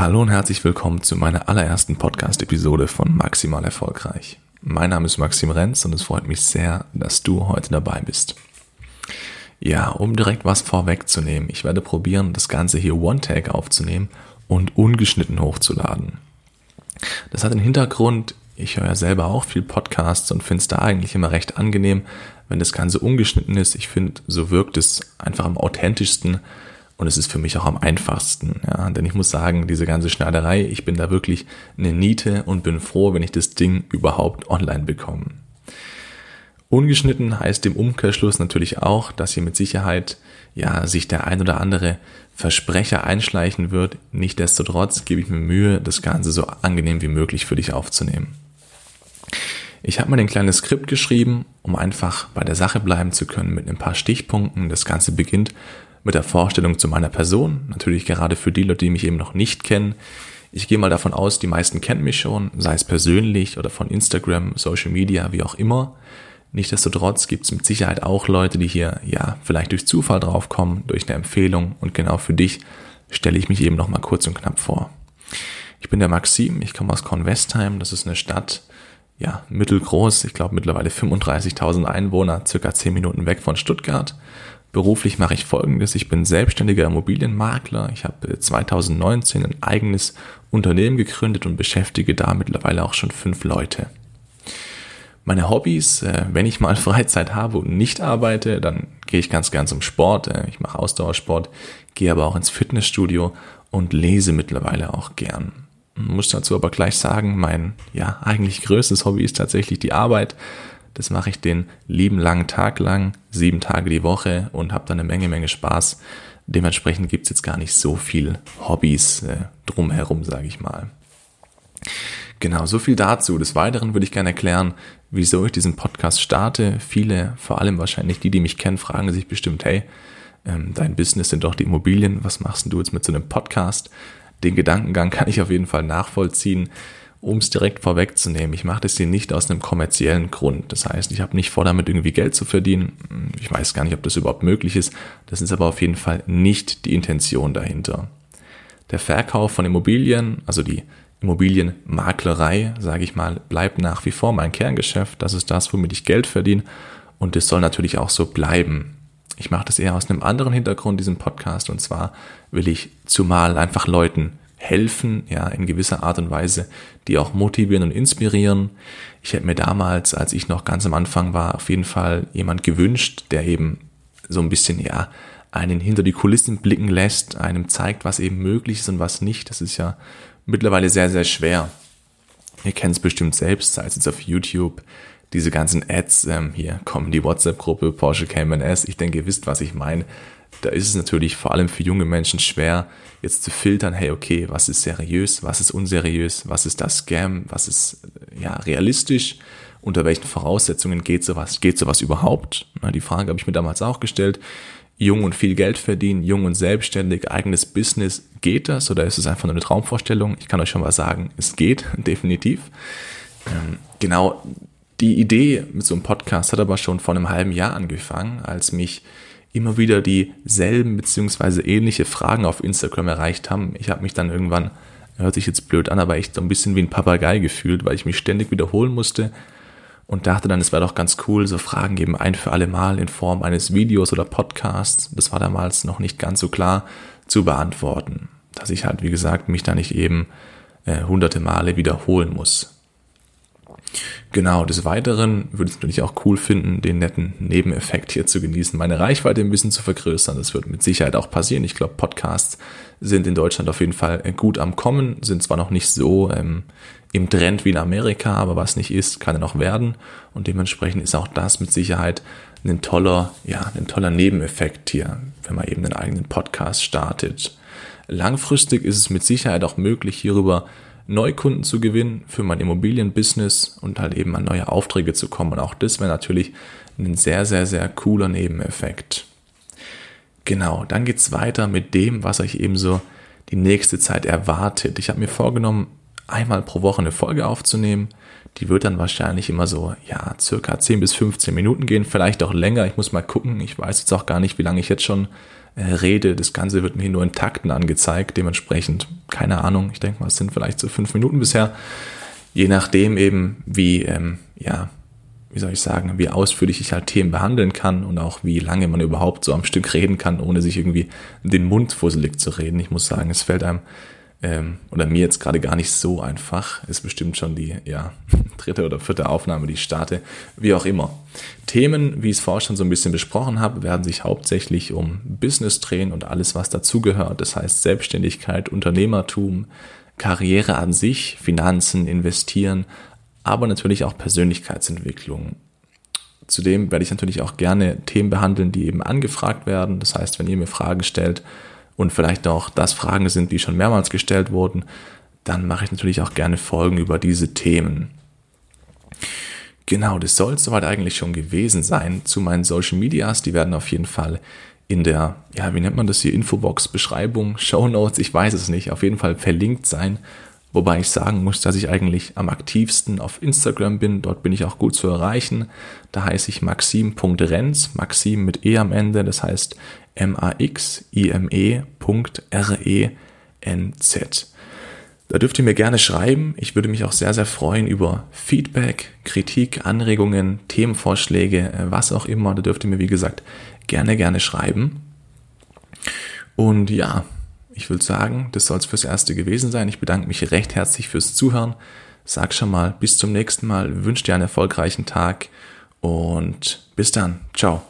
Hallo und herzlich willkommen zu meiner allerersten Podcast-Episode von Maximal Erfolgreich. Mein Name ist Maxim Renz und es freut mich sehr, dass du heute dabei bist. Ja, um direkt was vorwegzunehmen, ich werde probieren, das Ganze hier One-Tag aufzunehmen und ungeschnitten hochzuladen. Das hat den Hintergrund, ich höre ja selber auch viel Podcasts und finde es da eigentlich immer recht angenehm, wenn das Ganze ungeschnitten ist. Ich finde, so wirkt es einfach am authentischsten und es ist für mich auch am einfachsten, ja, denn ich muss sagen, diese ganze Schneiderei, ich bin da wirklich eine Niete und bin froh, wenn ich das Ding überhaupt online bekomme. Ungeschnitten heißt im Umkehrschluss natürlich auch, dass hier mit Sicherheit ja sich der ein oder andere Versprecher einschleichen wird. Nichtsdestotrotz gebe ich mir Mühe, das Ganze so angenehm wie möglich für dich aufzunehmen. Ich habe mal ein kleines Skript geschrieben, um einfach bei der Sache bleiben zu können mit ein paar Stichpunkten. Das Ganze beginnt mit der Vorstellung zu meiner Person. Natürlich gerade für die Leute, die mich eben noch nicht kennen. Ich gehe mal davon aus, die meisten kennen mich schon, sei es persönlich oder von Instagram, Social Media, wie auch immer. Nichtsdestotrotz gibt es mit Sicherheit auch Leute, die hier ja vielleicht durch Zufall draufkommen, durch eine Empfehlung und genau für dich stelle ich mich eben noch mal kurz und knapp vor. Ich bin der Maxim, ich komme aus Kornwestheim, das ist eine Stadt, ja, mittelgroß, ich glaube mittlerweile 35.000 Einwohner, circa 10 Minuten weg von Stuttgart Beruflich mache ich Folgendes. Ich bin selbstständiger Immobilienmakler. Ich habe 2019 ein eigenes Unternehmen gegründet und beschäftige da mittlerweile auch schon fünf Leute. Meine Hobbys, äh, wenn ich mal Freizeit habe und nicht arbeite, dann gehe ich ganz gern zum Sport. Äh, ich mache Ausdauersport, gehe aber auch ins Fitnessstudio und lese mittlerweile auch gern. Muss dazu aber gleich sagen, mein ja eigentlich größtes Hobby ist tatsächlich die Arbeit. Das mache ich den lieben langen Tag lang, sieben Tage die Woche und habe dann eine Menge, Menge Spaß. Dementsprechend gibt es jetzt gar nicht so viel Hobbys äh, drumherum, sage ich mal. Genau, so viel dazu. Des Weiteren würde ich gerne erklären, wieso ich diesen Podcast starte. Viele, vor allem wahrscheinlich die, die mich kennen, fragen sich bestimmt, hey, ähm, dein Business sind doch die Immobilien, was machst du jetzt mit so einem Podcast? Den Gedankengang kann ich auf jeden Fall nachvollziehen um es direkt vorwegzunehmen, ich mache das hier nicht aus einem kommerziellen Grund. Das heißt, ich habe nicht vor, damit irgendwie Geld zu verdienen. Ich weiß gar nicht, ob das überhaupt möglich ist. Das ist aber auf jeden Fall nicht die Intention dahinter. Der Verkauf von Immobilien, also die Immobilienmaklerei, sage ich mal, bleibt nach wie vor mein Kerngeschäft. Das ist das, womit ich Geld verdiene. Und es soll natürlich auch so bleiben. Ich mache das eher aus einem anderen Hintergrund, diesen Podcast. Und zwar will ich zumal einfach Leuten helfen, ja, in gewisser Art und Weise, die auch motivieren und inspirieren. Ich hätte mir damals, als ich noch ganz am Anfang war, auf jeden Fall jemand gewünscht, der eben so ein bisschen, ja, einen hinter die Kulissen blicken lässt, einem zeigt, was eben möglich ist und was nicht. Das ist ja mittlerweile sehr, sehr schwer. Ihr kennt es bestimmt selbst, sei es jetzt auf YouTube, diese ganzen Ads, ähm, hier kommen die WhatsApp-Gruppe Porsche Cayman S. Ich denke, ihr wisst, was ich meine da ist es natürlich vor allem für junge Menschen schwer, jetzt zu filtern, hey, okay, was ist seriös, was ist unseriös, was ist das Scam, was ist ja realistisch, unter welchen Voraussetzungen geht sowas, geht sowas überhaupt? Na, die Frage habe ich mir damals auch gestellt. Jung und viel Geld verdienen, jung und selbstständig, eigenes Business, geht das oder ist es einfach nur eine Traumvorstellung? Ich kann euch schon mal sagen, es geht, definitiv. Ähm, genau, die Idee mit so einem Podcast hat aber schon vor einem halben Jahr angefangen, als mich immer wieder dieselben beziehungsweise ähnliche Fragen auf Instagram erreicht haben. Ich habe mich dann irgendwann, hört sich jetzt blöd an, aber echt so ein bisschen wie ein Papagei gefühlt, weil ich mich ständig wiederholen musste und dachte dann, es wäre doch ganz cool, so Fragen geben ein für alle Mal in Form eines Videos oder Podcasts. Das war damals noch nicht ganz so klar zu beantworten, dass ich halt, wie gesagt, mich da nicht eben äh, hunderte Male wiederholen muss. Genau, des Weiteren würde ich es natürlich auch cool finden, den netten Nebeneffekt hier zu genießen, meine Reichweite ein bisschen zu vergrößern. Das wird mit Sicherheit auch passieren. Ich glaube, Podcasts sind in Deutschland auf jeden Fall gut am Kommen, sind zwar noch nicht so ähm, im Trend wie in Amerika, aber was nicht ist, kann er noch werden. Und dementsprechend ist auch das mit Sicherheit ein toller, ja, ein toller Nebeneffekt hier, wenn man eben einen eigenen Podcast startet. Langfristig ist es mit Sicherheit auch möglich, hierüber Neukunden zu gewinnen für mein Immobilienbusiness und halt eben an neue Aufträge zu kommen. Und auch das wäre natürlich ein sehr, sehr, sehr cooler Nebeneffekt. Genau, dann geht's weiter mit dem, was euch eben so die nächste Zeit erwartet. Ich habe mir vorgenommen, einmal pro Woche eine Folge aufzunehmen. Die wird dann wahrscheinlich immer so, ja, circa 10 bis 15 Minuten gehen, vielleicht auch länger. Ich muss mal gucken. Ich weiß jetzt auch gar nicht, wie lange ich jetzt schon äh, rede. Das Ganze wird mir nur in Takten angezeigt. Dementsprechend, keine Ahnung. Ich denke mal, es sind vielleicht so fünf Minuten bisher. Je nachdem eben, wie, ähm, ja, wie soll ich sagen, wie ausführlich ich halt Themen behandeln kann und auch wie lange man überhaupt so am Stück reden kann, ohne sich irgendwie den Mund fusselig zu reden. Ich muss sagen, es fällt einem ähm, oder mir jetzt gerade gar nicht so einfach. Ist bestimmt schon die ja, dritte oder vierte Aufnahme, die ich starte. Wie auch immer. Themen, wie ich es vorher schon so ein bisschen besprochen habe, werden sich hauptsächlich um Business drehen und alles, was dazugehört. Das heißt Selbstständigkeit, Unternehmertum, Karriere an sich, Finanzen, Investieren, aber natürlich auch Persönlichkeitsentwicklung. Zudem werde ich natürlich auch gerne Themen behandeln, die eben angefragt werden. Das heißt, wenn ihr mir Fragen stellt und vielleicht auch das Fragen sind, die schon mehrmals gestellt wurden, dann mache ich natürlich auch gerne Folgen über diese Themen. Genau, das soll es soweit eigentlich schon gewesen sein zu meinen Social Medias. Die werden auf jeden Fall in der, ja, wie nennt man das hier, Infobox, Beschreibung, Show Notes, ich weiß es nicht, auf jeden Fall verlinkt sein. Wobei ich sagen muss, dass ich eigentlich am aktivsten auf Instagram bin. Dort bin ich auch gut zu erreichen. Da heiße ich maxim.renz, Maxim mit E am Ende, das heißt M-A-X-I-M-E.R-E-N-Z. Da dürft ihr mir gerne schreiben. Ich würde mich auch sehr, sehr freuen über Feedback, Kritik, Anregungen, Themenvorschläge, äh, was auch immer. Da dürft ihr mir, wie gesagt, gerne, gerne schreiben. Und ja, ich würde sagen, das soll es fürs Erste gewesen sein. Ich bedanke mich recht herzlich fürs Zuhören. Sag schon mal bis zum nächsten Mal, wünsche dir einen erfolgreichen Tag und bis dann. Ciao.